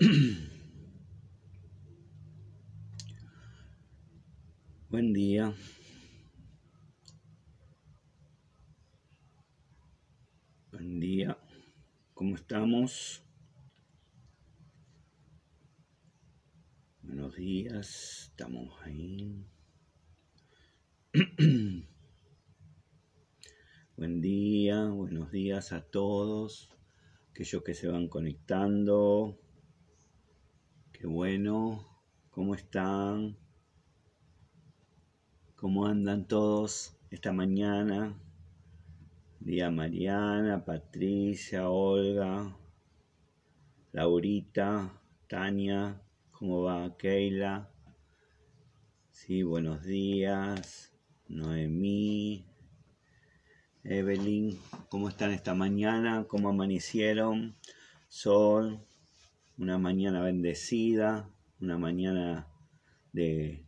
Buen día. Buen día. ¿Cómo estamos? Buenos días. Estamos ahí. Buen día, buenos días a todos, aquellos que se van conectando. Qué bueno, ¿cómo están? ¿Cómo andan todos esta mañana? Día Mariana, Patricia, Olga, Laurita, Tania, ¿cómo va Keila? Sí, buenos días. Noemí, Evelyn, ¿cómo están esta mañana? ¿Cómo amanecieron? Sol, una mañana bendecida, una mañana de,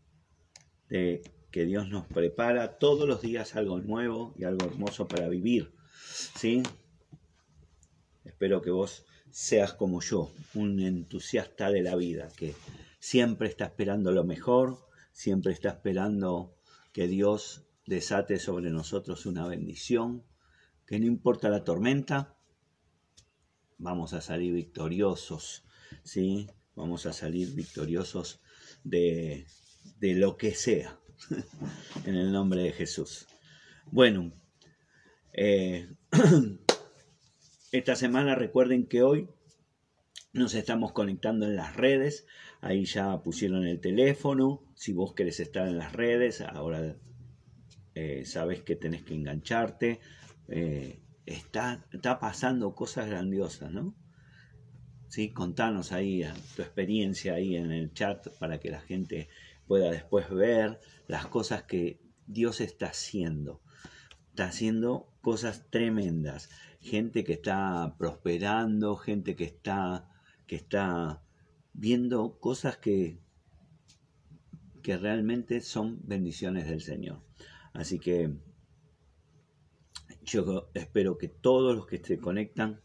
que Dios nos prepara todos los días algo nuevo y algo hermoso para vivir. ¿Sí? Espero que vos seas como yo, un entusiasta de la vida, que siempre está esperando lo mejor, siempre está esperando que Dios desate sobre nosotros una bendición, que no importa la tormenta, vamos a salir victoriosos, ¿sí? Vamos a salir victoriosos de, de lo que sea, en el nombre de Jesús. Bueno, eh, esta semana recuerden que hoy nos estamos conectando en las redes, ahí ya pusieron el teléfono, si vos querés estar en las redes, ahora eh, sabes que tenés que engancharte. Eh, está, está pasando cosas grandiosas, ¿no? ¿Sí? Contanos ahí tu experiencia ahí en el chat para que la gente pueda después ver las cosas que Dios está haciendo. Está haciendo cosas tremendas. Gente que está prosperando, gente que está, que está viendo cosas que, que realmente son bendiciones del Señor. Así que yo espero que todos los que se conectan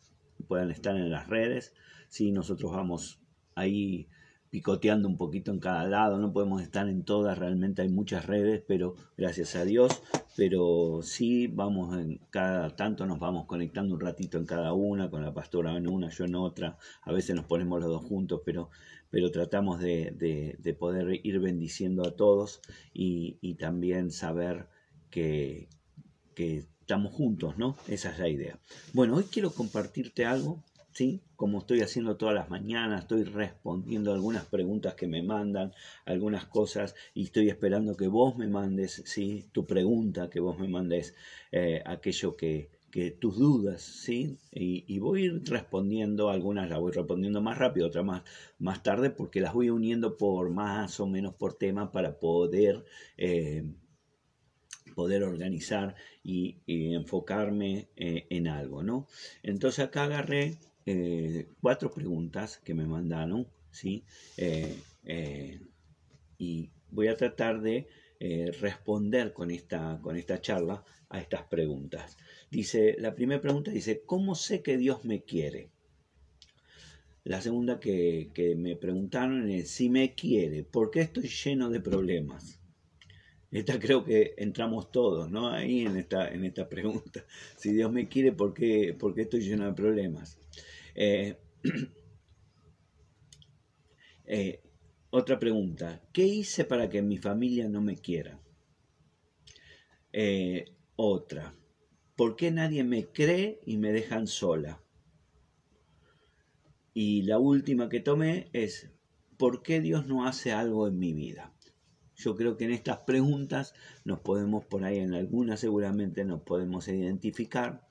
puedan estar en las redes. Sí, nosotros vamos ahí picoteando un poquito en cada lado, no podemos estar en todas, realmente hay muchas redes, pero gracias a Dios, pero sí vamos en cada tanto nos vamos conectando un ratito en cada una, con la pastora en una, yo en otra, a veces nos ponemos los dos juntos, pero, pero tratamos de, de, poder ir bendiciendo a todos y, y también saber que, estamos juntos, ¿no? Esa es la idea. Bueno, hoy quiero compartirte algo, ¿sí? Como estoy haciendo todas las mañanas, estoy respondiendo algunas preguntas que me mandan, algunas cosas, y estoy esperando que vos me mandes, ¿sí? Tu pregunta, que vos me mandes eh, aquello que, que tus dudas, ¿sí? Y, voy a ir respondiendo, algunas las voy respondiendo más rápido, otras más, más tarde, porque las voy uniendo por más o menos por tema para poder eh, poder organizar y, enfocarme eh, en algo, ¿no? Entonces acá agarré eh, cuatro preguntas que me mandaron, ¿sí? Eh, y voy a tratar de responder con esta, con esta charla a estas preguntas. Dice, la primera pregunta dice, ¿cómo sé que Dios me quiere? La segunda que, que me preguntaron es, si me quiere, ¿por qué estoy lleno de problemas? Esta creo que entramos todos, ¿no? Ahí en esta, en esta pregunta. Si Dios me quiere, ¿por qué, estoy lleno de problemas? Eh, eh, otra pregunta. ¿Qué hice para que mi familia no me quiera? Eh, otra. ¿Por qué nadie me cree y me dejan sola? Y la última que tomé es, ¿por qué Dios no hace algo en mi vida? Yo creo que en estas preguntas nos podemos, por ahí en algunas seguramente nos podemos identificar.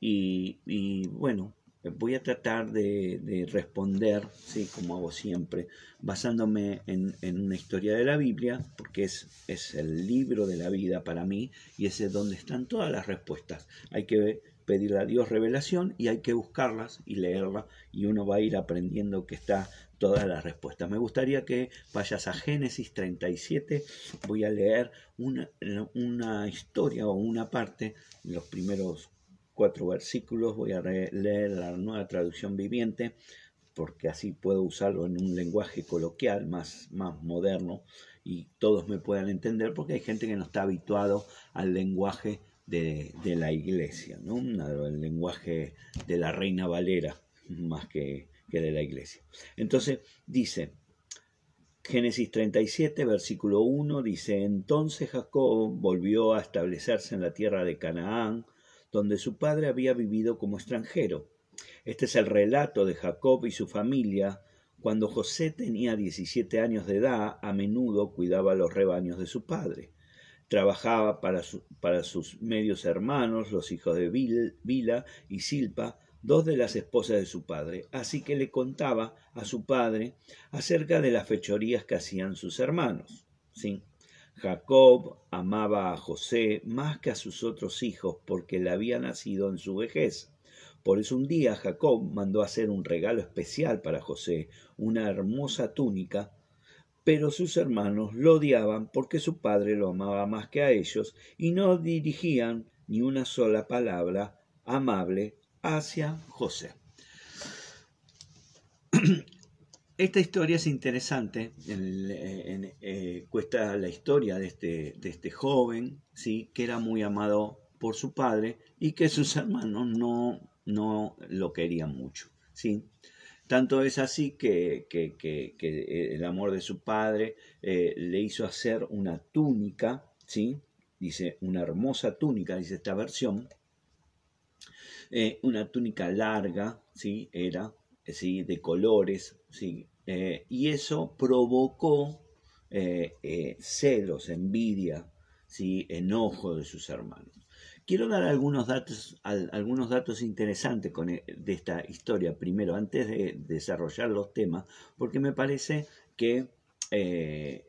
Y, bueno, voy a tratar de, responder, ¿sí? como hago siempre, basándome en, una historia de la Biblia, porque es, es el libro de la vida para mí y ese es donde están todas las respuestas. Hay que pedirle a Dios revelación y hay que buscarlas y leerlas y uno va a ir aprendiendo que está todas las respuestas. Me gustaría que vayas a Génesis 37, voy a leer una, una historia o una parte, los primeros cuatro versículos, voy a leer la nueva traducción viviente porque así puedo usarlo en un lenguaje coloquial más, más moderno y todos me puedan entender, porque hay gente que no está habituado al lenguaje de, la iglesia, ¿no? el lenguaje de la reina Valera más que, que de la iglesia. Entonces dice, Génesis 37, versículo 1 dice, entonces Jacob volvió a establecerse en la tierra de Canaán, donde su padre había vivido como extranjero. Este es el relato de Jacob y su familia. Cuando José tenía 17 años de edad, a menudo cuidaba los rebaños de su padre. Trabajaba para, sus medios hermanos, los hijos de Vila y Silpa, dos de las esposas de su padre, así que le contaba a su padre acerca de las fechorías que hacían sus hermanos. ¿sí? Jacob amaba a José más que a sus otros hijos porque le había nacido en su vejez. Por eso un día Jacob mandó hacer un regalo especial para José, una hermosa túnica, pero sus hermanos lo odiaban porque su padre lo amaba más que a ellos y no dirigían ni una sola palabra amable hacia José. Esta historia es interesante, eh, cuesta la historia de este, de este joven, ¿sí? que era muy amado por su padre y que sus hermanos no, no lo querían mucho. ¿sí? Tanto es así que, el amor de su padre eh, le hizo hacer una túnica, ¿sí? dice una hermosa túnica, dice esta versión, eh, una túnica larga, ¿sí? Era, ¿sí? De colores, ¿sí? Eh, y eso provocó eh, celos, envidia, ¿sí? Enojo de sus hermanos. Quiero dar algunos datos, algunos datos interesantes de esta historia, primero, antes de desarrollar los temas, porque me parece que eh,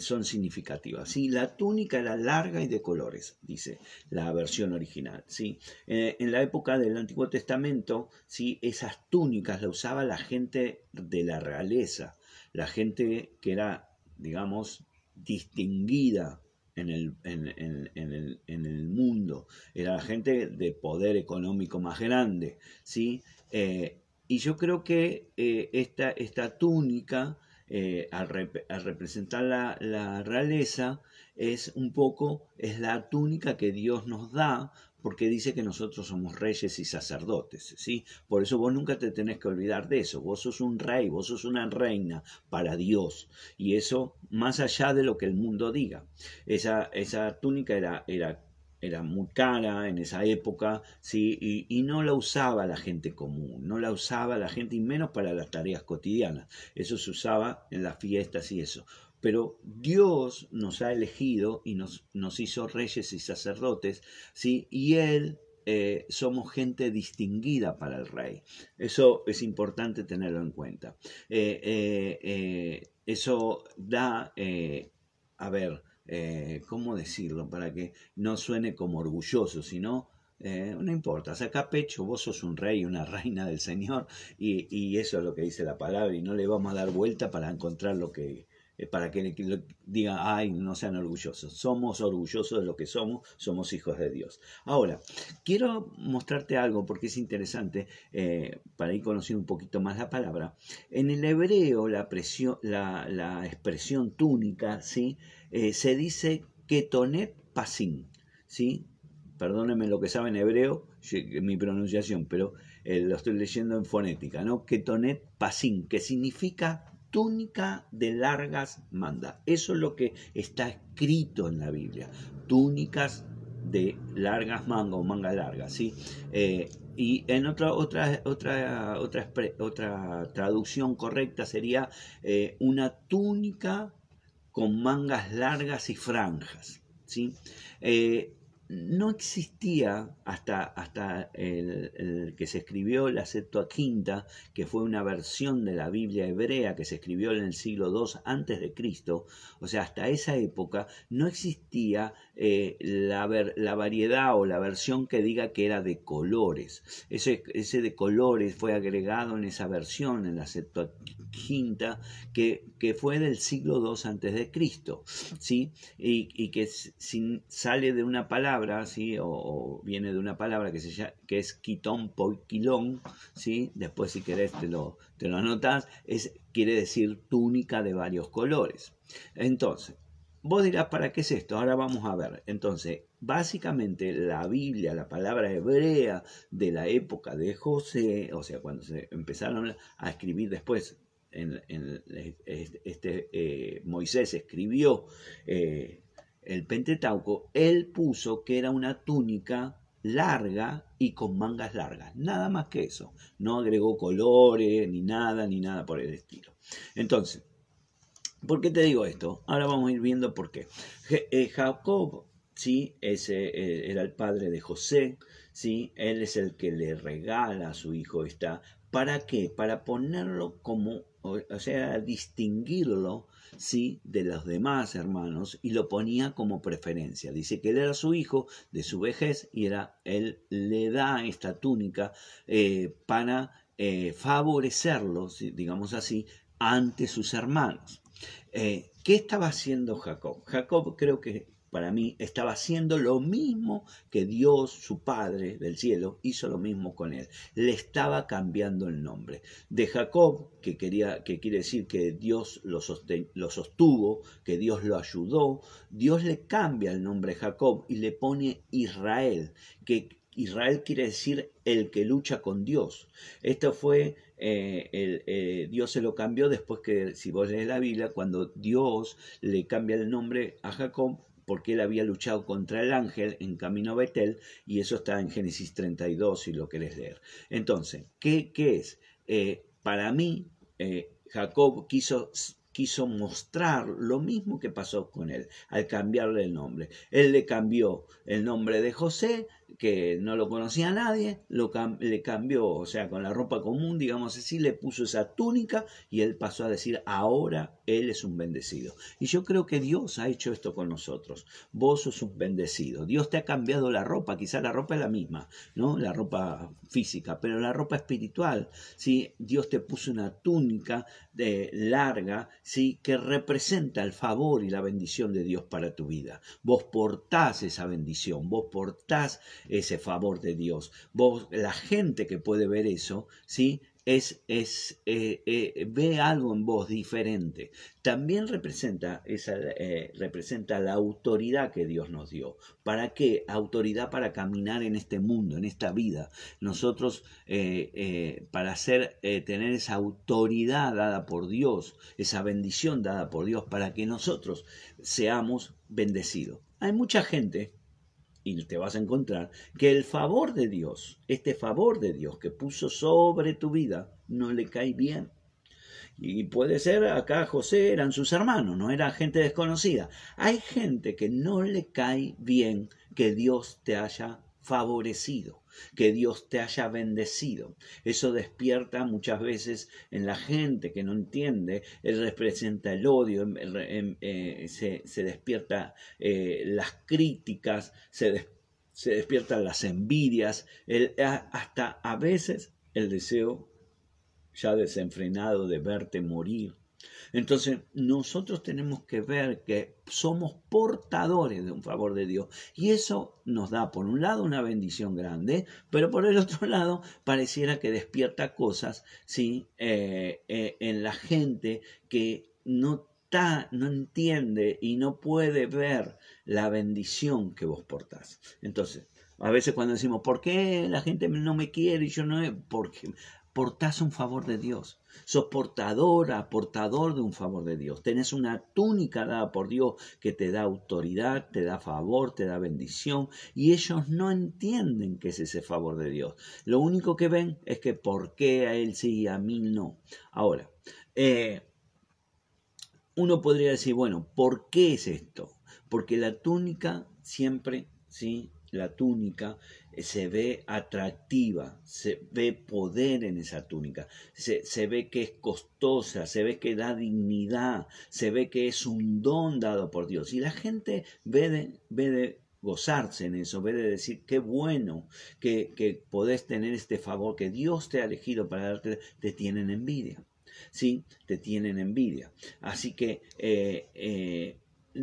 son significativas. ¿sí? La túnica era larga y de colores, dice la versión original. ¿sí? Eh, en la época del Antiguo Testamento, ¿sí? esas túnicas las usaba la gente de la realeza, la gente que era, digamos, distinguida en el, en, el, mundo, era la gente de poder económico más grande. ¿sí? Eh, y yo creo que esta, esta túnica eh, al, representar la, realeza, es un poco, es la túnica que Dios nos da, porque dice que nosotros somos reyes y sacerdotes, ¿sí? Por eso vos nunca te tenés que olvidar de eso, vos sos un rey, vos sos una reina para Dios, y eso más allá de lo que el mundo diga. Esa, esa túnica era, era era muy cara en esa época, ¿sí? Y, no la usaba la gente común, no la usaba la gente y menos para las tareas cotidianas. Eso se usaba en las fiestas y eso. Pero Dios nos ha elegido y nos, nos hizo reyes y sacerdotes, ¿sí? Y Él eh, somos gente distinguida para el rey. Eso es importante tenerlo en cuenta. Eh, eh, eso da, a ver, eh, ¿cómo decirlo? Para que no suene como orgulloso, sino, eh, no importa, saca pecho, vos sos un rey, una reina del Señor, y, y, eso es lo que dice la palabra, y no le vamos a dar vuelta para encontrar lo que, eh, para que digan, ay, no sean orgullosos. Somos orgullosos de lo que somos, somos hijos de Dios. Ahora, quiero mostrarte algo porque es interesante para ir conociendo un poquito más la palabra. En el hebreo, la, la, expresión túnica, ¿sí? Eh, se dice ketonet pasim, ¿sí? Perdónenme lo que sabe en hebreo, mi pronunciación, pero lo estoy leyendo en fonética, ¿no? Ketonet pasim, que significa túnica de largas mangas. Eso es lo que está escrito en la Biblia. Túnicas de largas mangas o mangas largas, ¿sí? Eh, y en otra, otra, otra, otra, otra traducción correcta sería eh, una túnica con mangas largas y franjas, ¿sí? Eh, no existía hasta, hasta el, que se escribió la Septuaginta, que fue una versión de la Biblia hebrea que se escribió en el siglo II antes de Cristo, o sea, hasta esa época no existía eh, la, la, variedad o la versión que diga que era de colores. Ese, ese de colores fue agregado en esa versión, en la Septuaginta, que, que fue del siglo II antes de Cristo, ¿sí? y, y que sin, sale de una palabra ¿sí? O, viene de una palabra que, se llama, que es quitón poiquilón, ¿sí? Después si querés te lo, te lo anotás, es, quiere decir túnica de varios colores. Entonces, vos dirás, ¿para qué es esto? Ahora vamos a ver. Entonces, básicamente la Biblia, la palabra hebrea de la época de José, o sea, cuando se empezaron a escribir después, en, este, eh, Moisés escribió eh, el Pentateuco, él puso que era una túnica larga y con mangas largas, nada más que eso, no agregó colores ni nada, ni nada por el estilo. Entonces, ¿por qué te digo esto? Ahora vamos a ir viendo por qué. Eh, Jacob, sí, ese era el padre de José, sí, él es el que le regala a su hijo esta, ¿para qué? Para ponerlo como o sea, distinguirlo ¿sí? de los demás hermanos y lo ponía como preferencia. Dice que él era su hijo de su vejez y era, él le da esta túnica eh, para eh, favorecerlo, digamos así, ante sus hermanos. Eh, ¿Qué estaba haciendo Jacob? Jacob creo que para mí estaba haciendo lo mismo que Dios, su Padre del cielo, hizo lo mismo con él. Le estaba cambiando el nombre. De Jacob, que, quería, que quiere decir que Dios lo, sostuvo, que Dios lo ayudó, Dios le cambia el nombre Jacob y le pone Israel, que Israel quiere decir el que lucha con Dios. Esto fue, eh, eh, Dios se lo cambió después que, si vos lees la Biblia, cuando Dios le cambia el nombre a Jacob, porque él había luchado contra el ángel en camino a Betel, y eso está en Génesis 32 si lo querés leer. Entonces, ¿qué, qué es? Eh, para mí, eh, Jacob quiso quiso mostrar lo mismo que pasó con él al cambiarle el nombre. Él le cambió el nombre de José, que no lo conocía nadie, lo le cambió, o sea, con la ropa común, digamos así, le puso esa túnica y él pasó a decir, ahora él es un bendecido. Y yo creo que Dios ha hecho esto con nosotros. Vos sos un bendecido. Dios te ha cambiado la ropa, quizá la ropa es la misma, ¿no? La ropa física, pero la ropa espiritual, ¿sí? Dios te puso una túnica de larga, ¿sí? Que representa el favor y la bendición de Dios para tu vida. Vos portás esa bendición, vos portás ese favor de Dios. Vos, la gente que puede ver eso, ¿sí? es, es eh, eh, ve algo en vos diferente. También representa, esa, eh, representa la autoridad que Dios nos dio. ¿Para qué? Autoridad para caminar en este mundo, en esta vida. Nosotros, para hacer, tener esa autoridad dada por Dios, esa bendición dada por Dios, para que nosotros seamos bendecidos. Hay mucha gente y te vas a encontrar que el favor de Dios, este favor de Dios que puso sobre tu vida, no le cae bien. Y puede ser, acá José eran sus hermanos, no era gente desconocida. Hay gente que no le cae bien que Dios te haya favorecido, que Dios te haya bendecido. Eso despierta muchas veces en la gente que no entiende, él representa el odio, eh, se, despierta eh, las críticas, se, se, despiertan las envidias, hasta a veces el deseo ya desenfrenado de verte morir entonces, nosotros tenemos que ver que somos portadores de un favor de Dios. Y eso nos da, por un lado, una bendición grande, pero por el otro lado, pareciera que despierta cosas ¿sí? Eh, eh, en la gente que no está, no entiende y no puede ver la bendición que vos portás. Entonces, a veces cuando decimos, ¿por qué la gente no me quiere y yo no? Porque portás un favor de Dios. Sos portadora, portador de un favor de Dios. Tenés una túnica dada por Dios que te da autoridad, te da favor, te da bendición. Y ellos no entienden qué es ese favor de Dios. Lo único que ven es que por qué a él sí y a mí no. Ahora, eh, uno podría decir, bueno, ¿por qué es esto? Porque la túnica siempre, ¿sí? La túnica se ve atractiva, se ve poder en esa túnica, se, ve que es costosa, se ve que da dignidad, se ve que es un don dado por Dios. Y la gente ve de, ve de gozarse en eso, ve de decir qué bueno que, que podés tener este favor que Dios te ha elegido para darte, te tienen envidia. ¿Sí? Te tienen envidia. Así que eh, eh,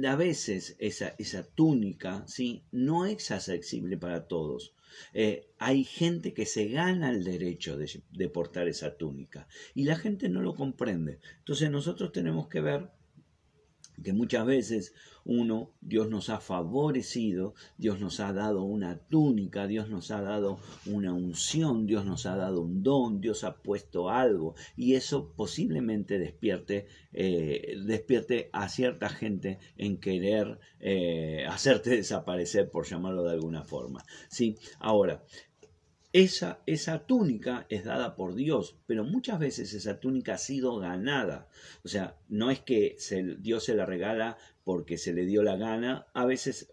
a veces esa, esa túnica ¿sí? no es accesible para todos. Eh, hay gente que se gana el derecho de, de portar esa túnica y la gente no lo comprende. Entonces nosotros tenemos que ver que muchas veces uno, Dios nos ha favorecido, Dios nos ha dado una túnica, Dios nos ha dado una unción, Dios nos ha dado un don, Dios ha puesto algo y eso posiblemente despierte, eh, despierte a cierta gente en querer eh, hacerte desaparecer, por llamarlo de alguna forma. ¿sí? Ahora, esa, esa, túnica es dada por Dios, pero muchas veces esa túnica ha sido ganada. O sea, no es que Dios se la regala porque se le dio la gana, a veces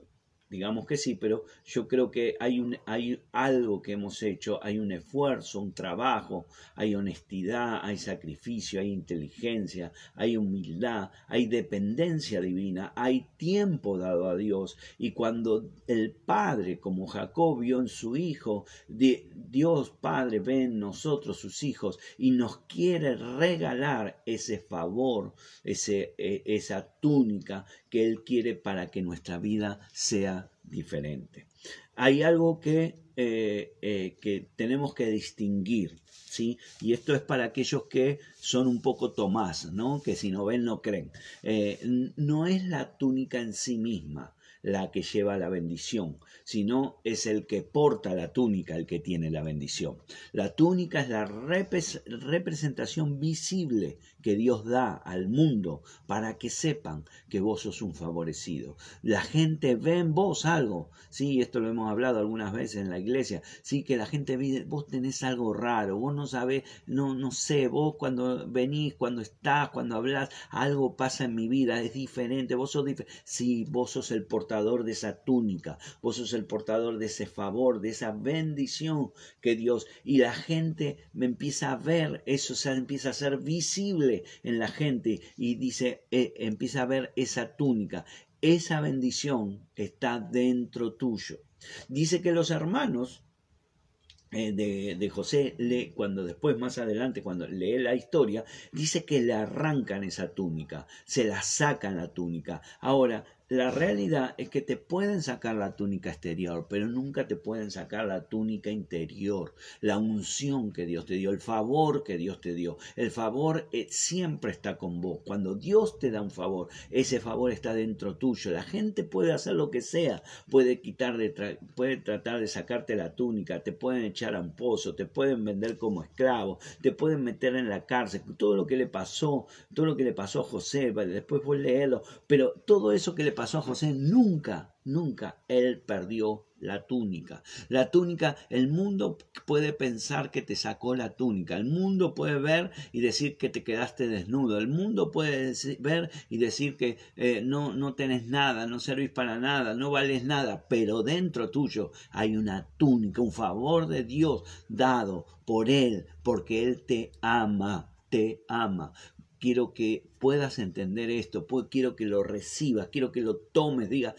digamos que sí, pero yo creo que hay, un, hay algo que hemos hecho, hay un esfuerzo, un trabajo, hay honestidad, hay sacrificio, hay inteligencia, hay humildad, hay dependencia divina, hay tiempo dado a Dios. Y cuando el Padre, como Jacob vio en su Hijo, Dios Padre ve en nosotros sus hijos y nos quiere regalar ese favor, ese, e, esa túnica que Él quiere para que nuestra vida sea diferente. Hay algo que, eh, eh, que tenemos que distinguir, ¿sí? Y esto es para aquellos que son un poco Tomás, ¿no? Que si no ven, no creen. Eh, no es la túnica en sí misma, la que lleva la bendición, sino es el que porta la túnica el que tiene la bendición. La túnica es la representación visible que Dios da al mundo para que sepan que vos sos un favorecido. La gente ve en vos algo, sí, esto lo hemos hablado algunas veces en la iglesia, sí, que la gente ve, vos tenés algo raro, vos no sabés, no, no sé, vos cuando venís, cuando estás, cuando hablas, algo pasa en mi vida, es diferente, vos sos diferente, sí, vos sos el portador de esa túnica, vos sos el portador de ese favor, de esa bendición que Dios, y la gente me empieza a ver, eso se empieza a ser visible en la gente y dice, eh, empieza a ver esa túnica. Esa bendición está dentro tuyo. Dice que los hermanos eh, de, de, José, le, cuando después más adelante, cuando lee la historia, dice que le arrancan esa túnica, se la sacan la túnica. Ahora, la realidad es que te pueden sacar la túnica exterior, pero nunca te pueden sacar la túnica interior, la unción que Dios te dio, el favor que Dios te dio. El favor eh, siempre está con vos. Cuando Dios te da un favor, ese favor está dentro tuyo. La gente puede hacer lo que sea, puede quitar de puede tratar de sacarte la túnica, te pueden echar a un pozo, te pueden vender como esclavo, te pueden meter en la cárcel. Todo lo que le pasó, todo lo que le pasó a José, después vos leerlo, pero todo eso que le pasó a José, nunca, nunca él perdió la túnica. La túnica, el mundo puede pensar que te sacó la túnica, el mundo puede ver y decir que te quedaste desnudo, el mundo puede ver y decir que eh, no, no tenés nada, no servís para nada, no vales nada, pero dentro tuyo hay una túnica, un favor de Dios dado por Él, porque Él te ama, te ama quiero que puedas entender esto, quiero que lo recibas, quiero que lo tomes, diga,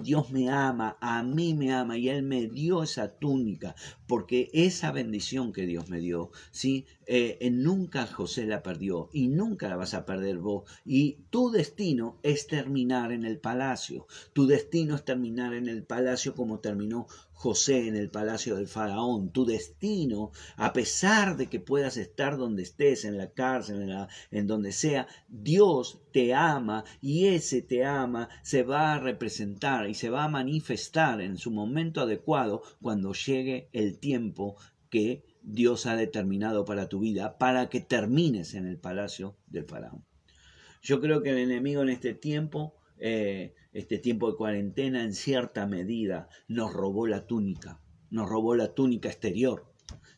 Dios me ama, a mí me ama y Él me dio esa túnica, porque esa bendición que Dios me dio, ¿sí? Eh, nunca José la perdió y nunca la vas a perder vos. Y tu destino es terminar en el palacio, tu destino es terminar en el palacio como terminó José en el palacio del faraón. Tu destino, a pesar de que puedas estar donde estés, en la cárcel, en, la, en donde sea, Dios te ama y ese te ama se va a representar y se va a manifestar en su momento adecuado cuando llegue el tiempo que Dios ha determinado para tu vida, para que termines en el palacio del faraón. Yo creo que el enemigo en este tiempo eh, este tiempo de cuarentena en cierta medida nos robó la túnica, nos robó la túnica exterior,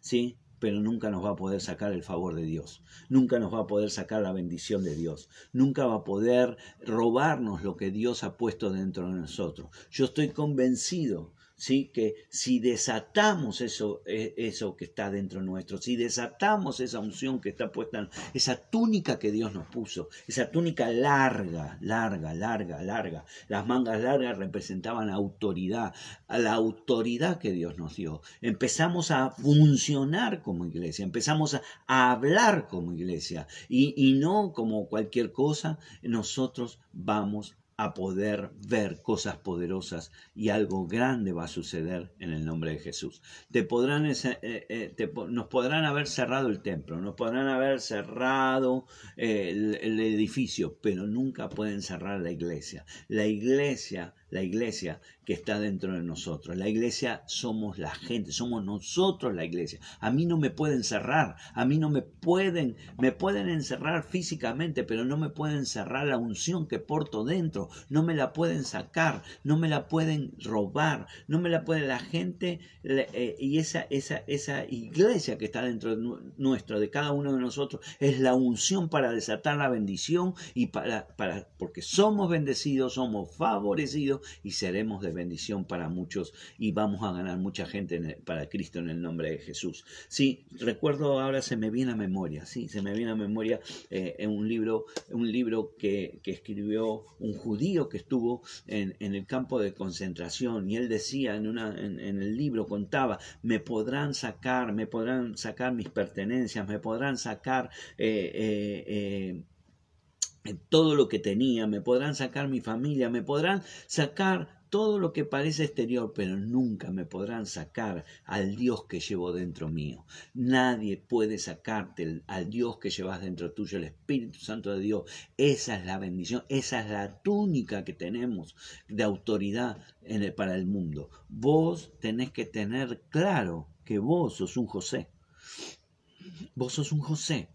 ¿sí? Pero nunca nos va a poder sacar el favor de Dios, nunca nos va a poder sacar la bendición de Dios, nunca va a poder robarnos lo que Dios ha puesto dentro de nosotros. Yo estoy convencido ¿sí? que si desatamos eso, e, eso que está dentro nuestro, si desatamos esa unción que está puesta, esa túnica que Dios nos puso, esa túnica larga, larga, larga, larga, las mangas largas representaban autoridad, a la autoridad que Dios nos dio. Empezamos a funcionar como iglesia, empezamos a, hablar como iglesia y, y no como cualquier cosa, nosotros vamos a poder ver cosas poderosas y algo grande va a suceder en el nombre de Jesús. Te podrán, eh, eh, nos podrán haber cerrado el templo, nos podrán haber cerrado eh, el edificio, pero nunca pueden cerrar la iglesia. La iglesia la iglesia que está dentro de nosotros. La iglesia somos la gente, somos nosotros la iglesia. A mí no me pueden cerrar, a mí no me pueden, me pueden encerrar físicamente, pero no me pueden cerrar la unción que porto dentro, no me la pueden sacar, no me la pueden robar, no me la puede la gente eh, y esa, esa, esa iglesia que está dentro de nuestro, de cada uno de nosotros, es la unción para desatar la bendición y para, para porque somos bendecidos, somos favorecidos y seremos de bendición para muchos y vamos a ganar mucha gente para Cristo en el nombre de Jesús. Sí, recuerdo ahora se me viene a memoria, sí, se me viene a memoria eh, en un libro, un libro que, escribió un judío que estuvo en, el campo de concentración y él decía en, una, en, el libro, contaba, me podrán sacar, me podrán sacar mis pertenencias, me podrán sacar... Eh, eh, todo lo que tenía, me podrán sacar mi familia, me podrán sacar todo lo que parece exterior, pero nunca me podrán sacar al Dios que llevo dentro mío. Nadie puede sacarte al Dios que llevas dentro tuyo, el Espíritu Santo de Dios. Esa es la bendición, esa es la túnica que tenemos de autoridad para el mundo. Vos tenés que tener claro que vos sos un José. Vos sos un José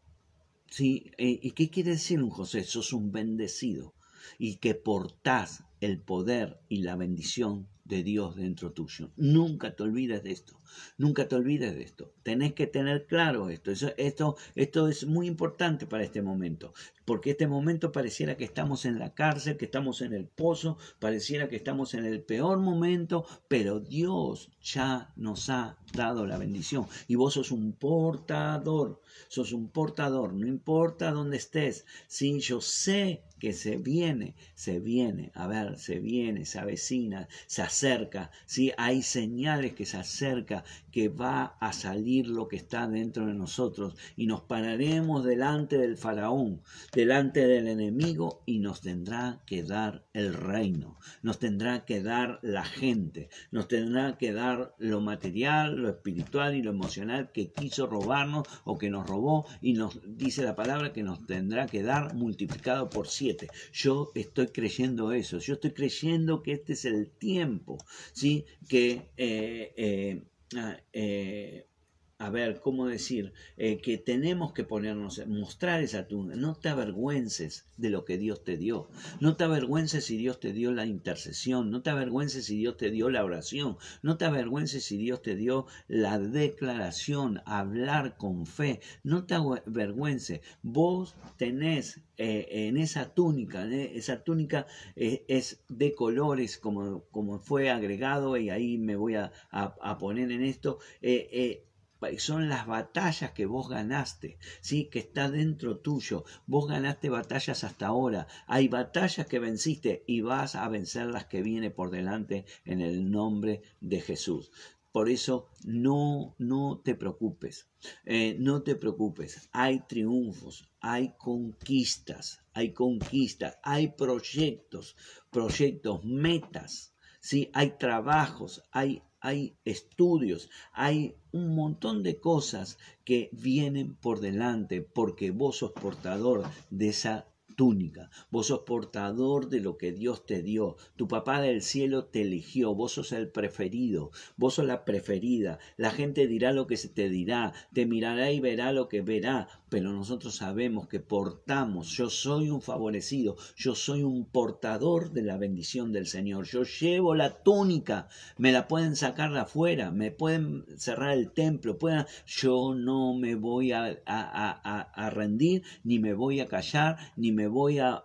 ¿Sí? Eh, ¿Y qué quiere decir un José? Sos un bendecido y que portás el poder y la bendición de Dios dentro tuyo. Nunca te olvides de esto. Nunca te olvides de esto. Tenés que tener claro esto. esto. Esto es muy importante para este momento. Porque este momento pareciera que estamos en la cárcel, que estamos en el pozo, pareciera que estamos en el peor momento, pero Dios ya nos ha dado la bendición. Y vos sos un portador. Sos un portador. No importa dónde estés. Sí, yo sé que se viene, se viene, a ver, se viene, se avecina, se acerca, ¿sí? hay señales que se acerca, que va a salir lo que está dentro de nosotros y nos pararemos delante del faraón, delante del enemigo y nos tendrá que dar el reino, nos tendrá que dar la gente, nos tendrá que dar lo material, lo espiritual y lo emocional que quiso robarnos o que nos robó y nos dice la palabra que nos tendrá que dar multiplicado por siete. Yo estoy creyendo eso, yo estoy creyendo que este es el tiempo, ¿sí? Que eh, eh, eh, a ver, ¿cómo decir? Eh, que tenemos que ponernos, mostrar esa tunda. No te avergüences de lo que Dios te dio. No te avergüences si Dios te dio la intercesión. No te avergüences si Dios te dio la oración. No te avergüences si Dios te dio la declaración, hablar con fe. No te avergüences. Vos tenés eh, en esa túnica, ¿eh? esa túnica es de colores como, como fue agregado y ahí me voy a, a poner en esto son las batallas que vos ganaste, ¿sí? que está dentro tuyo. Vos ganaste batallas hasta ahora. Hay batallas que venciste y vas a vencer las que viene por delante en el nombre de Jesús. Por eso no, no te preocupes, eh, no te preocupes. Hay triunfos, hay conquistas, hay conquistas, hay proyectos, proyectos, metas, ¿sí? hay trabajos, hay hay estudios, hay un montón de cosas que vienen por delante porque vos sos portador de esa túnica. Vos sos portador de lo que Dios te dio. Tu papá del cielo te eligió. Vos sos el preferido. Vos sos la preferida. La gente dirá lo que se te dirá. Te mirará y verá lo que verá. Pero nosotros sabemos que portamos. Yo soy un favorecido. Yo soy un portador de la bendición del Señor. Yo llevo la túnica. Me la pueden sacar de afuera. Me pueden cerrar el templo. Pueden... Yo no me voy a, a, rendir. Ni me voy a callar. Ni me voy a,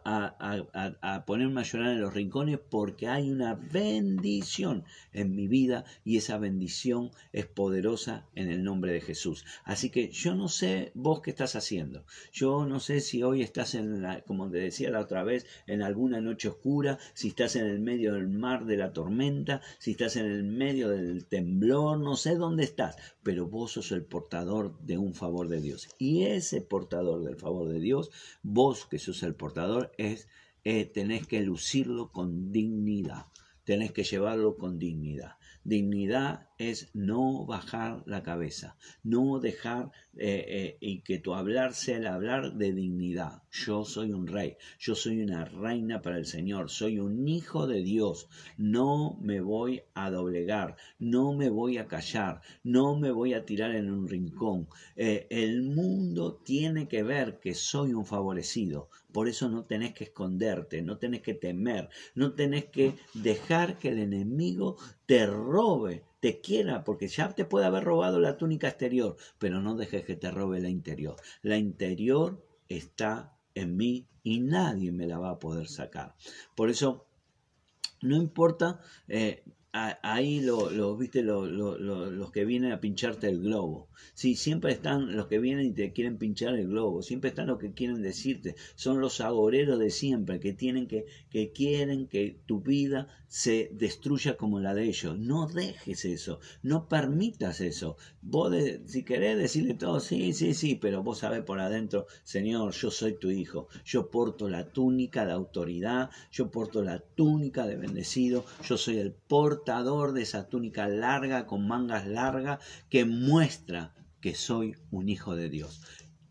ponerme a llorar en los rincones porque hay una bendición en mi vida y esa bendición es poderosa en el nombre de Jesús. Así que yo no sé vos qué estás haciendo. Yo no sé si hoy estás en, la, como te decía la otra vez, en alguna noche oscura, si estás en el medio del mar de la tormenta, si estás en el medio del temblor, no sé dónde estás, pero vos sos el portador de un favor de Dios. Y ese portador del favor de Dios, vos que sos el portador es eh, tenés que lucirlo con dignidad, tenés que llevarlo con dignidad. Dignidad es no bajar la cabeza, no dejar eh, eh, y que tu hablar sea el hablar de dignidad. Yo soy un rey, yo soy una reina para el Señor, soy un hijo de Dios. No me voy a doblegar, no me voy a callar, no me voy a tirar en un rincón. Eh, el mundo tiene que ver que soy un favorecido. Por eso no tenés que esconderte, no tenés que temer, no tenés que dejar que el enemigo te robe, te quiera, porque ya te puede haber robado la túnica exterior, pero no dejes que te robe la interior. La interior está en mí y nadie me la va a poder sacar. Por eso, no importa eh, ahí lo, viste los que vienen a pincharte el globo. Sí, siempre están los que vienen y te quieren pinchar el globo, siempre están los que quieren decirte, son los agoreros de siempre, que tienen que, que quieren que tu vida se destruya como la de ellos. No dejes eso, no permitas eso. Vos si querés decirle todo, sí, sí, sí, pero vos sabés por adentro, Señor, yo soy tu hijo, yo porto la túnica de autoridad, yo porto la túnica de bendecido, yo soy el porto de esa túnica larga con mangas largas que muestra que soy un hijo de Dios.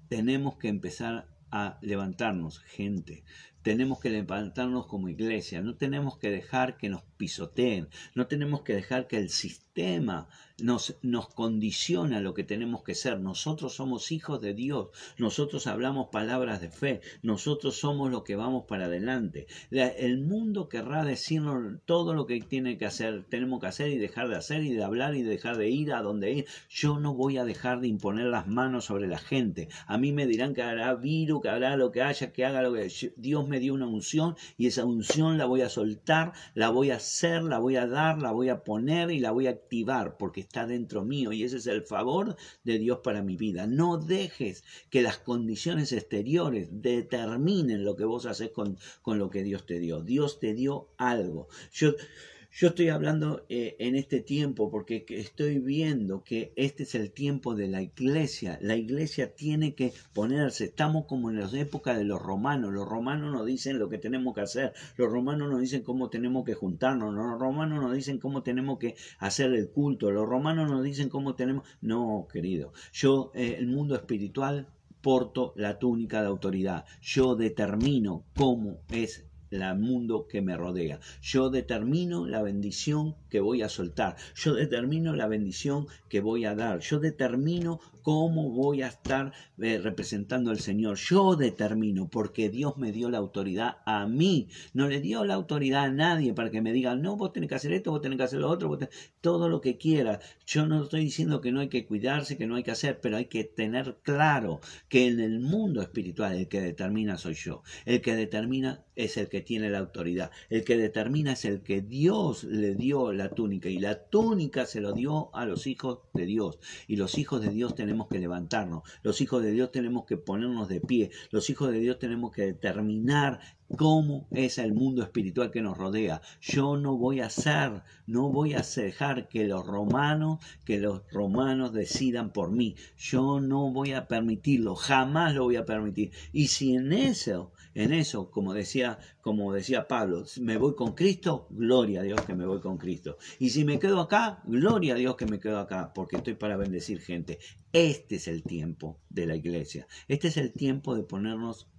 Tenemos que empezar a levantarnos, gente. Tenemos que levantarnos como iglesia. No tenemos que dejar que nos pisoteen. No tenemos que dejar que el sistema nos, nos condiciona lo que tenemos que ser. Nosotros somos hijos de Dios, nosotros hablamos palabras de fe, nosotros somos los que vamos para adelante. el mundo querrá decirnos todo lo que tiene que hacer, tenemos que hacer y dejar de hacer y de hablar y de dejar de ir a donde ir. Yo no voy a dejar de imponer las manos sobre la gente. A mí me dirán que hará virus, que hará lo que haya, que haga lo que Dios me dio una unción y esa unción la voy a soltar, la voy a hacer, la voy a dar, la voy a poner y la voy a activar porque está dentro mío y ese es el favor de Dios para mi vida. No dejes que las condiciones exteriores determinen lo que vos haces con, con lo que Dios te dio. Dios te dio algo. Yo yo estoy hablando eh, en este tiempo porque estoy viendo que este es el tiempo de la iglesia. La iglesia tiene que ponerse. Estamos como en la época de los romanos. Los romanos nos dicen lo que tenemos que hacer. Los romanos nos dicen cómo tenemos que juntarnos. Los romanos nos dicen cómo tenemos que hacer el culto. Los romanos nos dicen cómo tenemos... No, querido. Yo, eh, el mundo espiritual, porto la túnica de autoridad. Yo determino cómo es el mundo que me rodea. Yo determino la bendición que voy a soltar. Yo determino la bendición que voy a dar. Yo determino cómo voy a estar eh, representando al Señor. Yo determino, porque Dios me dio la autoridad a mí. No le dio la autoridad a nadie para que me diga, no, vos tenés que hacer esto, vos tenés que hacer lo otro, todo lo que quieras. Yo no estoy diciendo que no hay que cuidarse, que no hay que hacer, pero hay que tener claro que en el mundo espiritual el que determina soy yo. El que determina es el que tiene la autoridad. El que determina es el que Dios le dio la túnica y la túnica se lo dio a los hijos de Dios. Y los hijos de Dios tenemos que levantarnos, los hijos de Dios tenemos que ponernos de pie, los hijos de Dios tenemos que determinar cómo es el mundo espiritual que nos rodea. Yo no voy a hacer, no voy a dejar que los romanos, que los romanos decidan por mí. Yo no voy a permitirlo, jamás lo voy a permitir. Y si en eso en eso, como decía, como decía Pablo, me voy con Cristo, gloria a Dios que me voy con Cristo. Y si me quedo acá, gloria a Dios que me quedo acá, porque estoy para bendecir gente. Este es el tiempo de la iglesia. Este es el tiempo de ponernos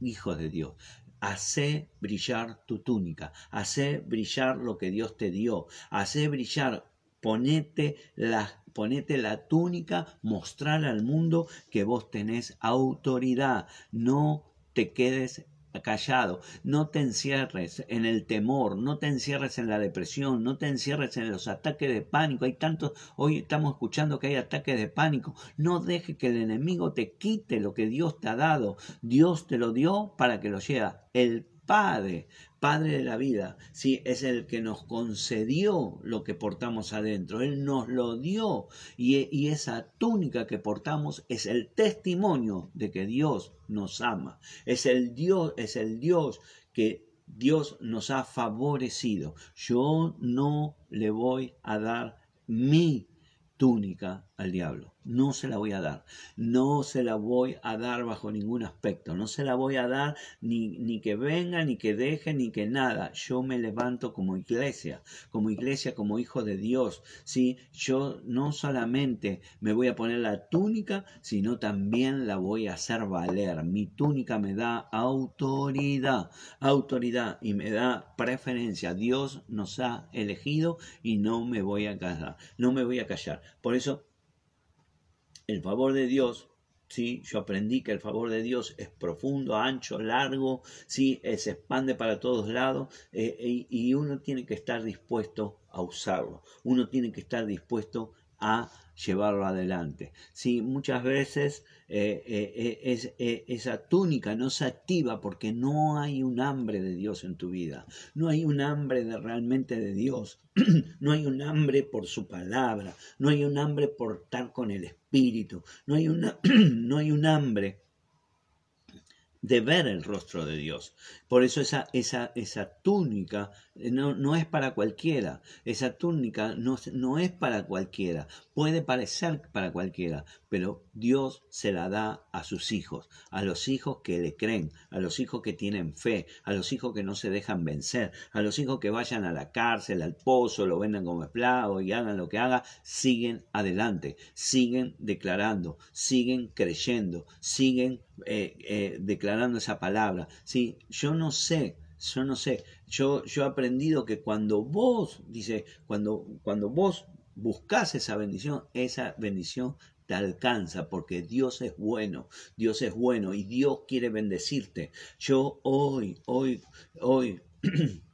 hijos de Dios. Hace brillar tu túnica, hace brillar lo que Dios te dio, hace brillar, ponete la, ponete la túnica, mostrar al mundo que vos tenés autoridad, no te quedes callado, no te encierres en el temor, no te encierres en la depresión, no te encierres en los ataques de pánico. Hay tantos, hoy estamos escuchando que hay ataques de pánico. No deje que el enemigo te quite lo que Dios te ha dado. Dios te lo dio para que lo lleva. El Padre, Padre de la vida, sí, es el que nos concedió lo que portamos adentro. Él nos lo dio y, y esa túnica que portamos es el testimonio de que Dios nos ama. Es el Dios, es el Dios que Dios nos ha favorecido. Yo no le voy a dar mi túnica al diablo. No se la voy a dar. No se la voy a dar bajo ningún aspecto. No se la voy a dar ni, ni que venga, ni que deje, ni que nada. Yo me levanto como iglesia, como iglesia, como hijo de Dios. ¿sí? Yo no solamente me voy a poner la túnica, sino también la voy a hacer valer. Mi túnica me da autoridad, autoridad y me da preferencia. Dios nos ha elegido y no me voy a callar. No me voy a callar. Por eso el favor de Dios, ¿sí? yo aprendí que el favor de Dios es profundo, ancho, largo, ¿sí? Eh, se expande para todos lados eh, y uno tiene que estar dispuesto a usarlo, uno tiene que estar dispuesto a llevarlo adelante. Sí, muchas veces eh, eh, eh, esa túnica no se activa porque no hay un hambre de Dios en tu vida, no hay un hambre realmente de Dios, no hay un hambre por su palabra, no hay un hambre por estar con el Espíritu, no hay, no hay un hambre de ver el rostro de Dios. Por eso esa, esa, esa túnica no, no, es para cualquiera, esa túnica no, no es para cualquiera, puede parecer para cualquiera, pero Dios se la da a sus hijos, a los hijos que le creen, a los hijos que tienen fe, a los hijos que no se dejan vencer, a los hijos que vayan a la cárcel, al pozo, lo vendan como esclavo y hagan lo que haga, siguen adelante, siguen declarando, siguen creyendo, siguen eh, eh, declarando esa palabra. Sí, yo no sé, yo no sé, yo, yo he aprendido que cuando vos, dice, cuando, cuando vos buscas esa bendición, esa bendición te alcanza porque Dios es bueno, Dios es bueno y Dios quiere bendecirte. Yo hoy, hoy, hoy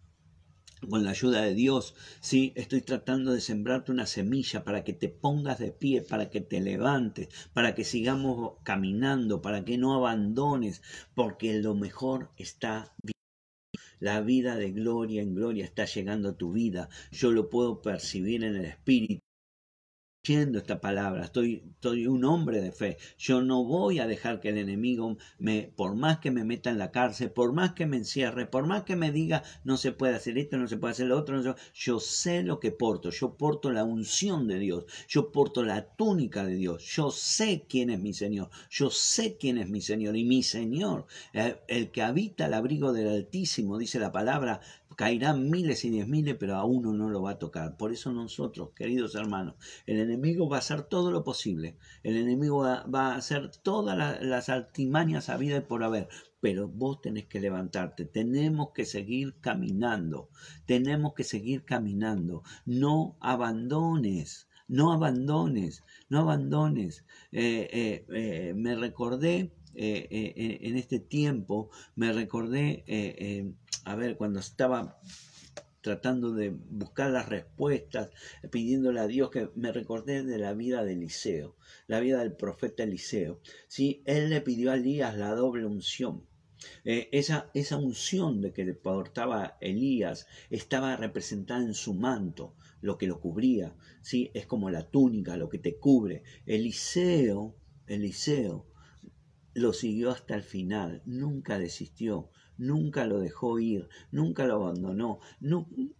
con la ayuda de Dios, sí, estoy tratando de sembrarte una semilla para que te pongas de pie, para que te levantes, para que sigamos caminando, para que no abandones, porque lo mejor está bien. La vida de gloria en gloria está llegando a tu vida. Yo lo puedo percibir en el espíritu esta palabra, estoy, estoy un hombre de fe. Yo no voy a dejar que el enemigo me, por más que me meta en la cárcel, por más que me encierre, por más que me diga no se puede hacer esto, no se puede hacer lo otro, yo sé lo que porto, yo porto la unción de Dios, yo porto la túnica de Dios, yo sé quién es mi Señor, yo sé quién es mi Señor y mi Señor, el, el que habita el abrigo del Altísimo, dice la palabra, caerán miles y diez miles, pero a uno no lo va a tocar. Por eso nosotros, queridos hermanos, el enemigo va a hacer todo lo posible. El enemigo va, a hacer todas las artimañas habidas por haber. Pero vos tenés que levantarte, tenemos que seguir caminando, tenemos que seguir caminando. No abandones, no abandones, no abandones. Eh, eh, eh, me recordé en este tiempo, me recordé a ver, cuando estaba tratando de buscar las respuestas, pidiéndole a Dios que me recordé de la vida de Eliseo, la vida del profeta Eliseo. ¿sí? Él le pidió a Elías la doble unción. Eh, esa, esa unción de que le portaba Elías estaba representada en su manto, lo que lo cubría, ¿sí? es como la túnica, lo que te cubre. Eliseo, Eliseo lo siguió hasta el final, nunca desistió, nunca lo dejó ir, nunca lo abandonó,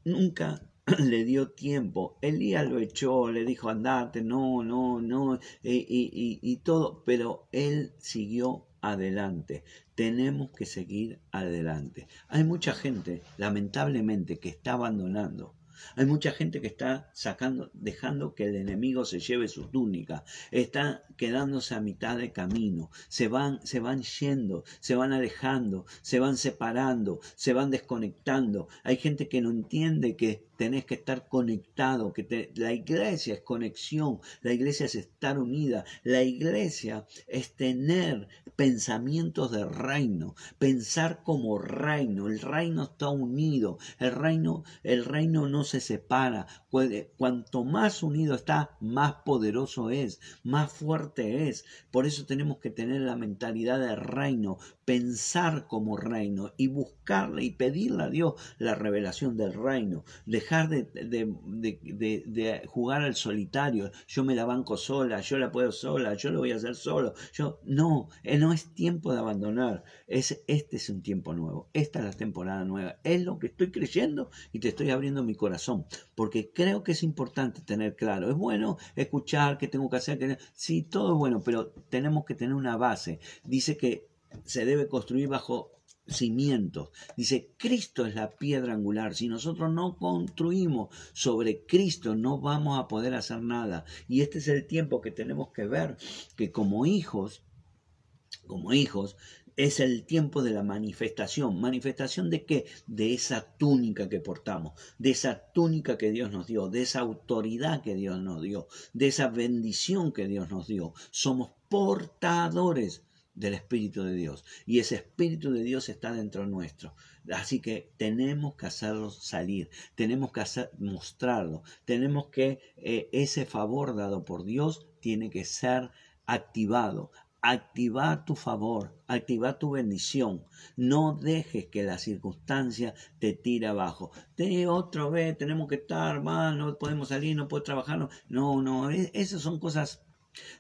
nunca le dio tiempo. Elías lo echó, le dijo andate, no, no, no, y, y todo, pero él siguió adelante. Tenemos que seguir adelante. Hay mucha gente, lamentablemente, que está abandonando hay mucha gente que está sacando, dejando que el enemigo se lleve su túnica, está quedándose a mitad de camino, se van, se van yendo, se van alejando, se van separando, se van desconectando. Hay gente que no entiende que tenés que estar conectado, que la iglesia es conexión, la iglesia es estar unida, la iglesia es tener pensamientos de reino, pensar como reino, el reino está unido, el reino, el reino no se separa, cuanto más unido está, más poderoso es, más fuerte es, por eso tenemos que tener la mentalidad de reino, pensar como reino y buscarle y pedirle a Dios la revelación del reino, dejar de, de, jugar al solitario, yo me la banco sola, yo la puedo sola, yo lo voy a hacer solo, yo no, eh, no es tiempo de abandonar, es, este es un tiempo nuevo, esta es la temporada nueva, es lo que estoy creyendo y te estoy abriendo mi corazón corazón, porque creo que es importante tener claro. Es bueno escuchar qué tengo que hacer, que... sí, todo es bueno, pero tenemos que tener una base. Dice que se debe construir bajo cimientos. Dice, Cristo es la piedra angular. Si nosotros no construimos sobre Cristo, no vamos a poder hacer nada. Y este es el tiempo que tenemos que ver que como hijos, como hijos, es el tiempo de la manifestación. ¿Manifestación de qué? De esa túnica que portamos, de esa túnica que Dios nos dio, de esa autoridad que Dios nos dio, de esa bendición que Dios nos dio. Somos portadores del Espíritu de Dios. Y ese Espíritu de Dios está dentro nuestro. Así que tenemos que hacerlo salir, tenemos que hacer, mostrarlo, tenemos que eh, ese favor dado por Dios tiene que ser activado. Activa tu favor, activa tu bendición. No dejes que la circunstancia te tire abajo. De otra vez tenemos que estar mal, no podemos salir, no puedo trabajar. No, no, esas son cosas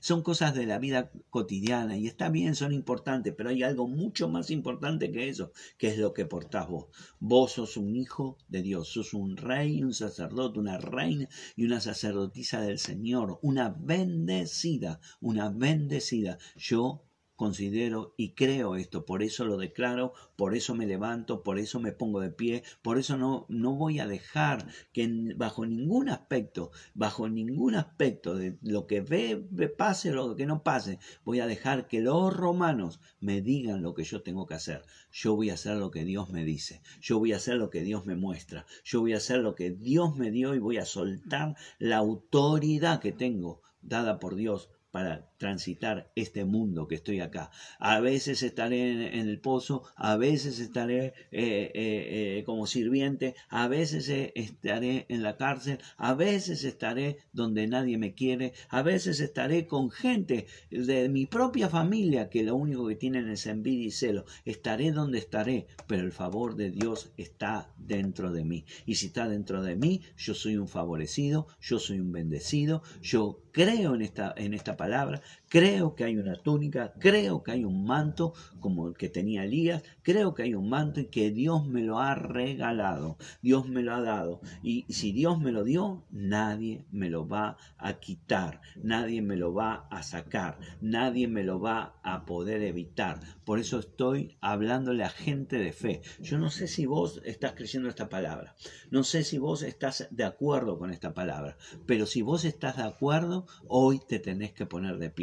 son cosas de la vida cotidiana y está bien, son importantes, pero hay algo mucho más importante que eso, que es lo que portás vos. Vos sos un hijo de Dios, sos un rey, un sacerdote, una reina y una sacerdotisa del Señor, una bendecida, una bendecida. Yo considero y creo esto, por eso lo declaro, por eso me levanto, por eso me pongo de pie, por eso no, no voy a dejar que bajo ningún aspecto, bajo ningún aspecto de lo que ve, pase, lo que no pase, voy a dejar que los romanos me digan lo que yo tengo que hacer. Yo voy a hacer lo que Dios me dice, yo voy a hacer lo que Dios me muestra, yo voy a hacer lo que Dios me dio y voy a soltar la autoridad que tengo dada por Dios para transitar este mundo que estoy acá. A veces estaré en, el pozo, a veces estaré eh, eh, eh, como sirviente, a veces estaré en la cárcel, a veces estaré donde nadie me quiere, a veces estaré con gente de mi propia familia que lo único que tienen es envidia y celo. Estaré donde estaré, pero el favor de Dios está dentro de mí. Y si está dentro de mí, yo soy un favorecido, yo soy un bendecido, yo creo en esta, en esta palabra, creo que hay una túnica, creo que hay un manto como el que tenía Elías, creo que hay un manto y que Dios me lo ha regalado, Dios me lo ha dado. Y si Dios me lo dio, nadie me lo va a quitar, nadie me lo va a sacar, nadie me lo va a poder evitar. Por eso estoy hablándole a gente de fe. Yo no sé si vos estás creyendo esta palabra, no sé si vos estás de acuerdo con esta palabra, pero si vos estás de acuerdo, hoy te tenés que poner de pie.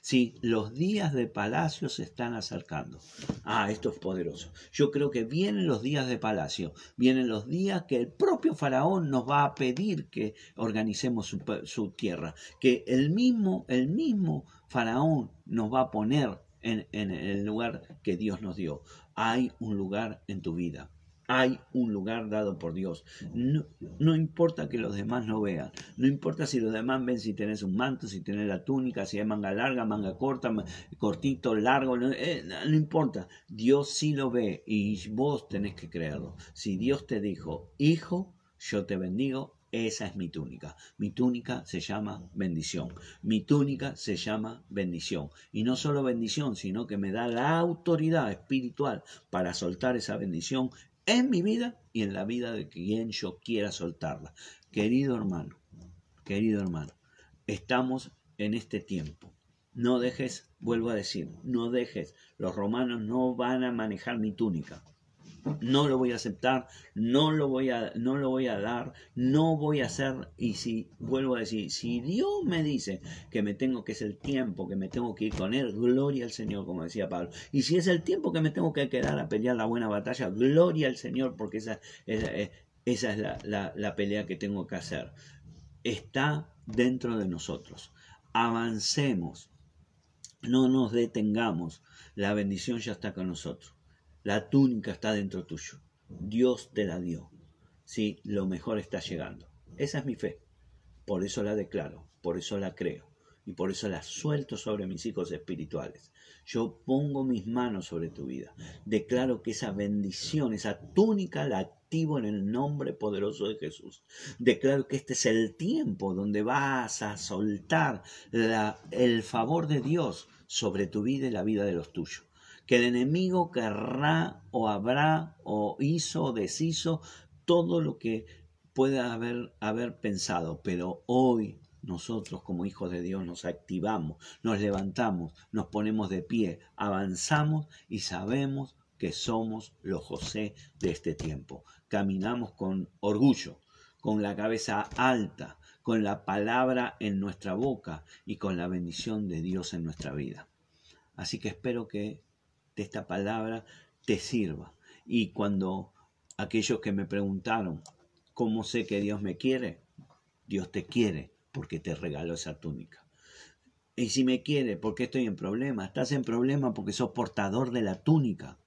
Si los días de palacio se están acercando. Ah, esto es poderoso. Yo creo que vienen los días de palacio, vienen los días que el propio faraón nos va a pedir que organicemos su, tierra, que el mismo, el mismo faraón nos va a poner en el lugar que Dios nos dio. Hay un lugar en tu vida hay un lugar dado por Dios. No, importa que los demás no vean, no importa si los demás ven si tenés un manto, si tenés la túnica, si hay manga larga, manga corta, cortito, largo, eh, no, importa. Dios sí lo ve y vos tenés que creerlo. Si Dios te dijo, hijo, yo te bendigo, esa es mi túnica. Mi túnica se llama bendición. Mi túnica se llama bendición. Y no solo bendición, sino que me da la autoridad espiritual para soltar esa bendición en mi vida y en la vida de quien yo quiera soltarla. Querido hermano, querido hermano, estamos en este tiempo. No dejes, vuelvo a decir, no dejes, los romanos no van a manejar mi túnica no lo voy a aceptar, no lo voy a, no lo voy a dar, no voy a hacer, y si vuelvo a decir, si Dios me dice que me tengo que es el tiempo, que me tengo que ir con Él, gloria al Señor, como decía Pablo. Y si es el tiempo que me tengo que quedar a pelear la buena batalla, gloria al Señor, porque esa, esa, eh, es la, la, la pelea que tengo que hacer. Está dentro de nosotros. Avancemos, no nos detengamos, la bendición ya está con nosotros. La túnica está dentro tuyo. Dios te la dio. Sí, lo mejor está llegando. Esa es mi fe. Por eso la declaro, por eso la creo y por eso la suelto sobre mis hijos espirituales. Yo pongo mis manos sobre tu vida. Declaro que esa bendición, esa túnica la activo en el nombre poderoso de Jesús. Declaro que este es el tiempo donde vas a soltar el favor de Dios sobre tu vida y la vida de los tuyos que el enemigo querrá o habrá o hizo o deshizo todo lo que puede haber, haber pensado, pero hoy nosotros como hijos de Dios nos activamos, nos levantamos, nos ponemos de pie, avanzamos y sabemos que somos los José de este tiempo. Caminamos con orgullo, con la cabeza alta, con la palabra en nuestra boca y con la bendición de Dios en nuestra vida. Así que espero que esta palabra te sirva. Y cuando aquellos que me preguntaron, ¿cómo sé que Dios me quiere? Dios te quiere porque te regaló esa túnica. Y si me quiere, ¿por qué estoy en problema? Estás en problema porque sos portador de la túnica,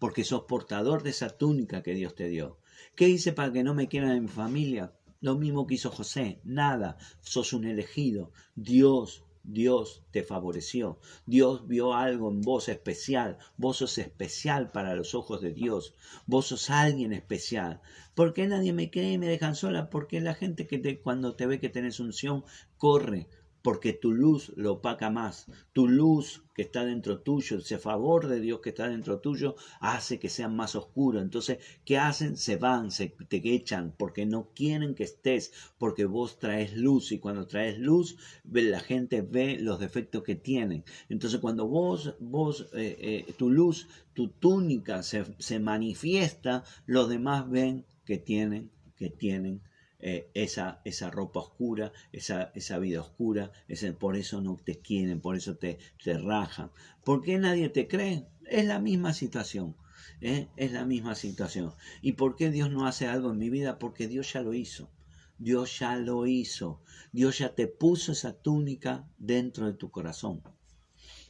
porque sos portador de esa túnica que Dios te dio. ¿Qué hice para que no me quieran en mi familia? Lo mismo que hizo José, nada, sos un elegido. Dios Dios te favoreció. Dios vio algo en vos especial. Vos sos especial para los ojos de Dios. Vos sos alguien especial. ¿Por qué nadie me cree y me dejan sola? Porque la gente que te, cuando te ve que tenés unción corre porque tu luz lo opaca más. Tu luz que está dentro tuyo, ese favor de Dios que está dentro tuyo, hace que sean más oscuros. Entonces, ¿qué hacen? Se van, se te echan, porque no quieren que estés, porque vos traes luz y cuando traes luz, la gente ve los defectos que tienen. Entonces, cuando vos, vos, eh, eh, tu luz, tu túnica se, se manifiesta, los demás ven que tienen, que tienen eh, esa, esa ropa oscura, esa, esa vida oscura, ese, por eso no te quieren, por eso te, te rajan. ¿Por qué nadie te cree? Es la misma situación. ¿eh? Es la misma situación. ¿Y por qué Dios no hace algo en mi vida? Porque Dios ya lo hizo. Dios ya lo hizo. Dios ya te puso esa túnica dentro de tu corazón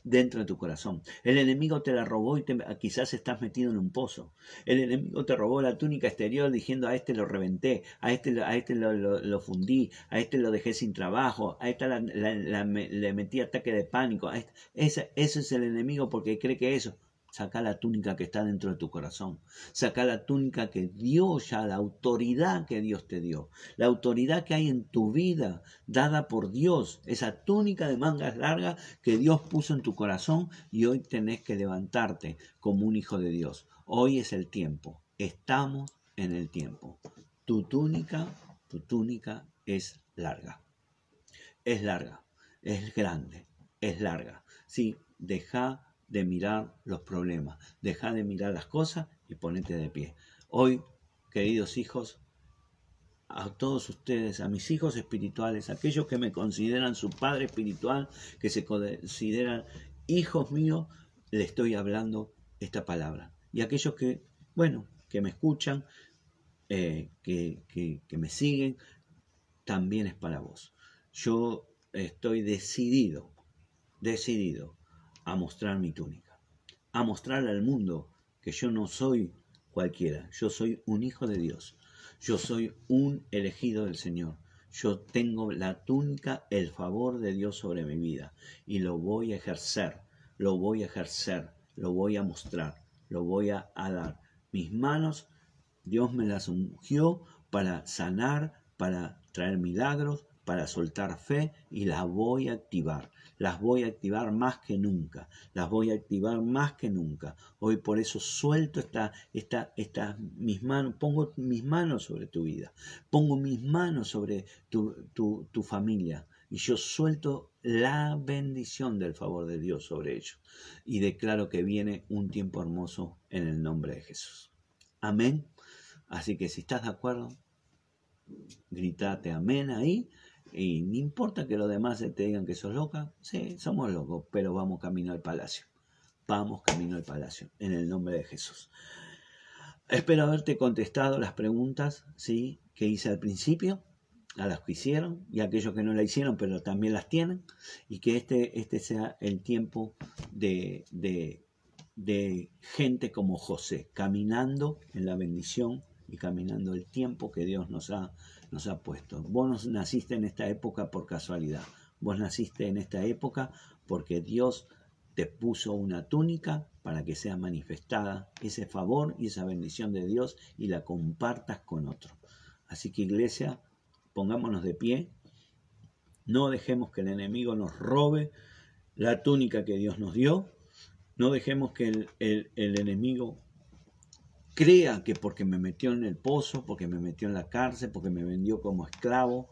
dentro de tu corazón. El enemigo te la robó y quizás estás metido en un pozo. El enemigo te robó la túnica exterior diciendo a este lo reventé, a este, a este lo, fundí, a este lo dejé sin trabajo, a esta le metí ataque de pánico. ese es el enemigo porque cree que eso. Saca la túnica que está dentro de tu corazón. Saca la túnica que Dios ya, la autoridad que Dios te dio. La autoridad que hay en tu vida, dada por Dios. Esa túnica de mangas largas que Dios puso en tu corazón y hoy tenés que levantarte como un hijo de Dios. Hoy es el tiempo. Estamos en el tiempo. Tu túnica, tu túnica es larga. Es larga. Es grande. Es larga. Sí, deja de mirar los problemas, deja de mirar las cosas y ponete de pie. Hoy, queridos hijos, a todos ustedes, a mis hijos espirituales, aquellos que me consideran su padre espiritual, que se consideran hijos míos, le estoy hablando esta palabra. Y aquellos que, bueno, que me escuchan, eh, que, que me siguen, también es para vos. Yo estoy decidido, decidido a mostrar mi túnica, a mostrar al mundo que yo no soy cualquiera, yo soy un hijo de Dios, yo soy un elegido del Señor, yo tengo la túnica, el favor de Dios sobre mi vida y lo voy a ejercer, lo voy a ejercer, lo voy a mostrar, lo voy a, dar. Mis manos, Dios me las ungió para sanar, para traer milagros, para soltar fe y las voy a activar las voy a activar más que nunca, las voy a activar más que nunca. Hoy por eso suelto esta, esta, esta, mis manos, pongo mis manos sobre tu vida, pongo mis manos sobre tu, tu, tu familia y yo suelto la bendición del favor de Dios sobre ellos y declaro que viene un tiempo hermoso en el nombre de Jesús. Amén. Así que si estás de acuerdo, gritate amén ahí y no importa que los demás te digan que sos loca, sí, somos locos, pero vamos camino al palacio. Vamos camino al palacio, en el nombre de Jesús. Espero haberte contestado las preguntas ¿sí? que hice al principio, a las que hicieron y a aquellos que no la hicieron, pero también las tienen, y que este, este sea el tiempo de, de, de gente como José, caminando en la bendición y caminando el tiempo que Dios nos ha nos ha puesto. Vos no naciste en esta época por casualidad. Vos naciste en esta época porque Dios te puso una túnica para que sea manifestada ese favor y esa bendición de Dios y la compartas con otro. Así que iglesia, pongámonos de pie. No dejemos que el enemigo nos robe la túnica que Dios nos dio. No dejemos que el, el enemigo crea que porque me metió en el pozo, porque me metió en la cárcel, porque me vendió como esclavo,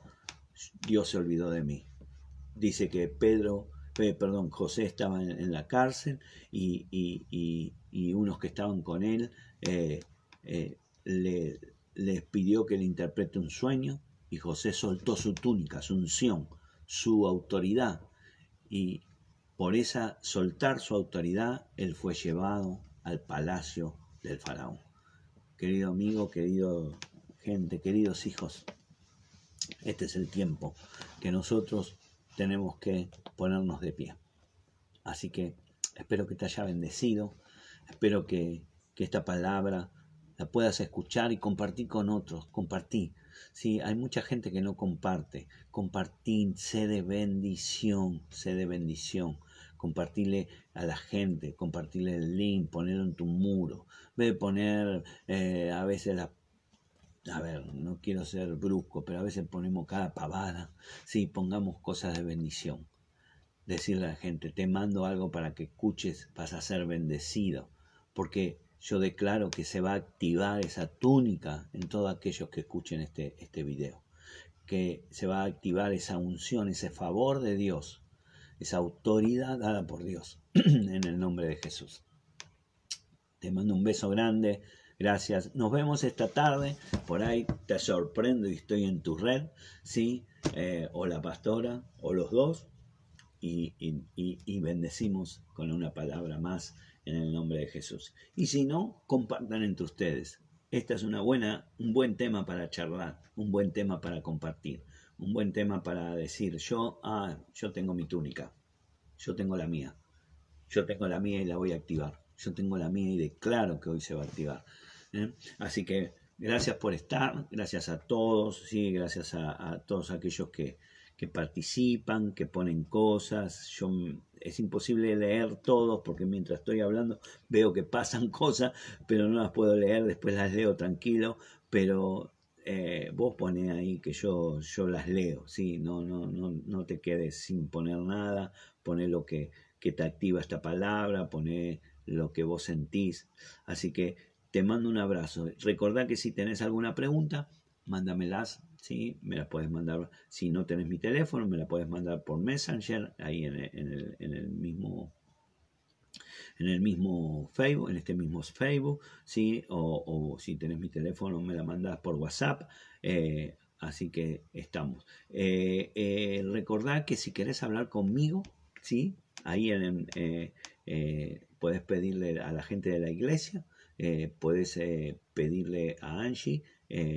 Dios se olvidó de mí. Dice que Pedro, perdón, José estaba en, la cárcel y, unos que estaban con él eh, eh, le, les pidió que le interprete un sueño y José soltó su túnica, su unción, su autoridad y por esa soltar su autoridad él fue llevado al palacio del faraón. Querido amigo, querido gente, queridos hijos, este es el tiempo que nosotros tenemos que ponernos de pie. Así que espero que te haya bendecido, espero que, que esta palabra la puedas escuchar y compartir con otros, compartí. Sí, hay mucha gente que no comparte. Compartir, sé de bendición, sé de bendición. Compartirle a la gente, compartirle el link, ponerlo en tu muro. Ve poner eh, a veces la a ver, no quiero ser brusco, pero a veces ponemos cada pavada. Sí, pongamos cosas de bendición. Decirle a la gente, te mando algo para que escuches, vas a ser bendecido. Porque yo declaro que se va a activar esa túnica en todos aquellos que escuchen este, este video. Que se va a activar esa unción, ese favor de Dios, esa autoridad dada por Dios, en el nombre de Jesús. Te mando un beso grande. Gracias. Nos vemos esta tarde. Por ahí te sorprendo y estoy en tu red, ¿sí? Eh, o la pastora, o los dos. y, y bendecimos con una palabra más en el nombre de Jesús. Y si no, compartan entre ustedes. Esta es una buena, un buen tema para charlar, un buen tema para compartir, un buen tema para decir, yo, ah, yo tengo mi túnica, yo tengo la mía, yo tengo la mía y la voy a activar, yo tengo la mía y declaro que hoy se va a activar. ¿eh? Así que gracias por estar, gracias a todos, sí, gracias a todos aquellos que, que participan, que ponen cosas. Yo, es imposible leer todos porque mientras estoy hablando veo que pasan cosas, pero no las puedo leer, después las leo tranquilo, pero eh, vos pones ahí que yo, yo las leo, ¿sí? no, no, no, no te quedes sin poner nada, pone lo que, que te activa esta palabra, pone lo que vos sentís. Así que te mando un abrazo. Recordá que si tenés alguna pregunta, mándamelas ¿sí? Me la puedes mandar, si no tenés mi teléfono, me la puedes mandar por Messenger, ahí en el, mismo en el mismo Facebook, en este mismo Facebook, ¿sí? O, si tenés mi teléfono, me la mandas por WhatsApp. Eh, así que estamos. Eh, eh, recordad que si querés hablar conmigo, ¿sí? Ahí en, puedes pedirle a la gente de la iglesia, puedes pedirle a Angie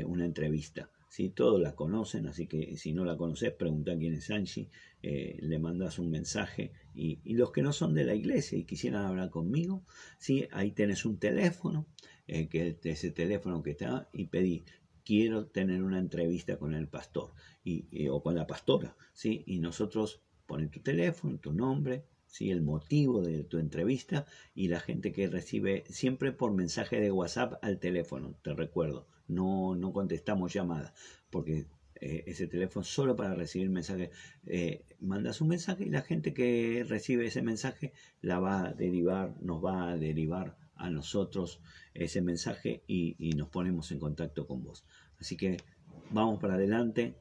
una entrevista. ¿sí? Todos la conocen, así que si no la conoces, pregunta quién es Angie, eh, le mandas un mensaje. Y, los que no son de la iglesia y quisieran hablar conmigo, ¿sí? ahí tenés un teléfono, eh, que ese teléfono que está, y pedí, quiero tener una entrevista con el pastor y, o con la pastora, ¿sí? Y nosotros ponen tu teléfono, tu nombre, ¿sí? el motivo de tu entrevista y la gente que recibe siempre por mensaje de WhatsApp al teléfono, te recuerdo, no, no contestamos llamadas, porque eh, ese teléfono solo para recibir mensajes. Eh, mandas un mensaje y la gente que recibe ese mensaje la va a derivar, nos va a derivar a nosotros ese mensaje y, nos ponemos en contacto con vos. Así que vamos para adelante,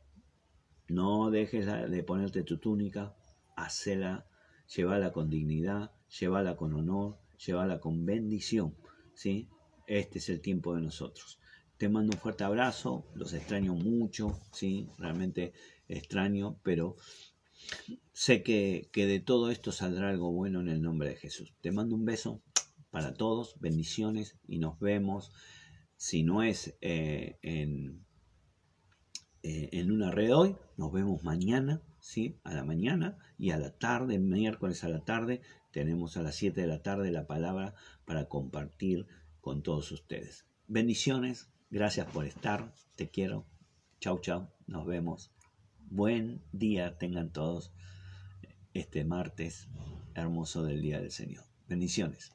no dejes de ponerte tu túnica, hacela, llévala con dignidad, llévala con honor, llévala con bendición. ¿sí? Este es el tiempo de nosotros. Te mando un fuerte abrazo, los extraño mucho, sí, realmente extraño, pero sé que, de todo esto saldrá algo bueno en el nombre de Jesús. Te mando un beso para todos, bendiciones y nos vemos, si no es eh, en, eh, en una red hoy, nos vemos mañana, ¿sí? A la mañana y a la tarde, miércoles a la tarde, tenemos a las 7 de la tarde la palabra para compartir con todos ustedes. Bendiciones, Gracias por estar. Te quiero. Chau, chau. Nos vemos. Buen día tengan todos este martes hermoso del Día del Señor. Bendiciones.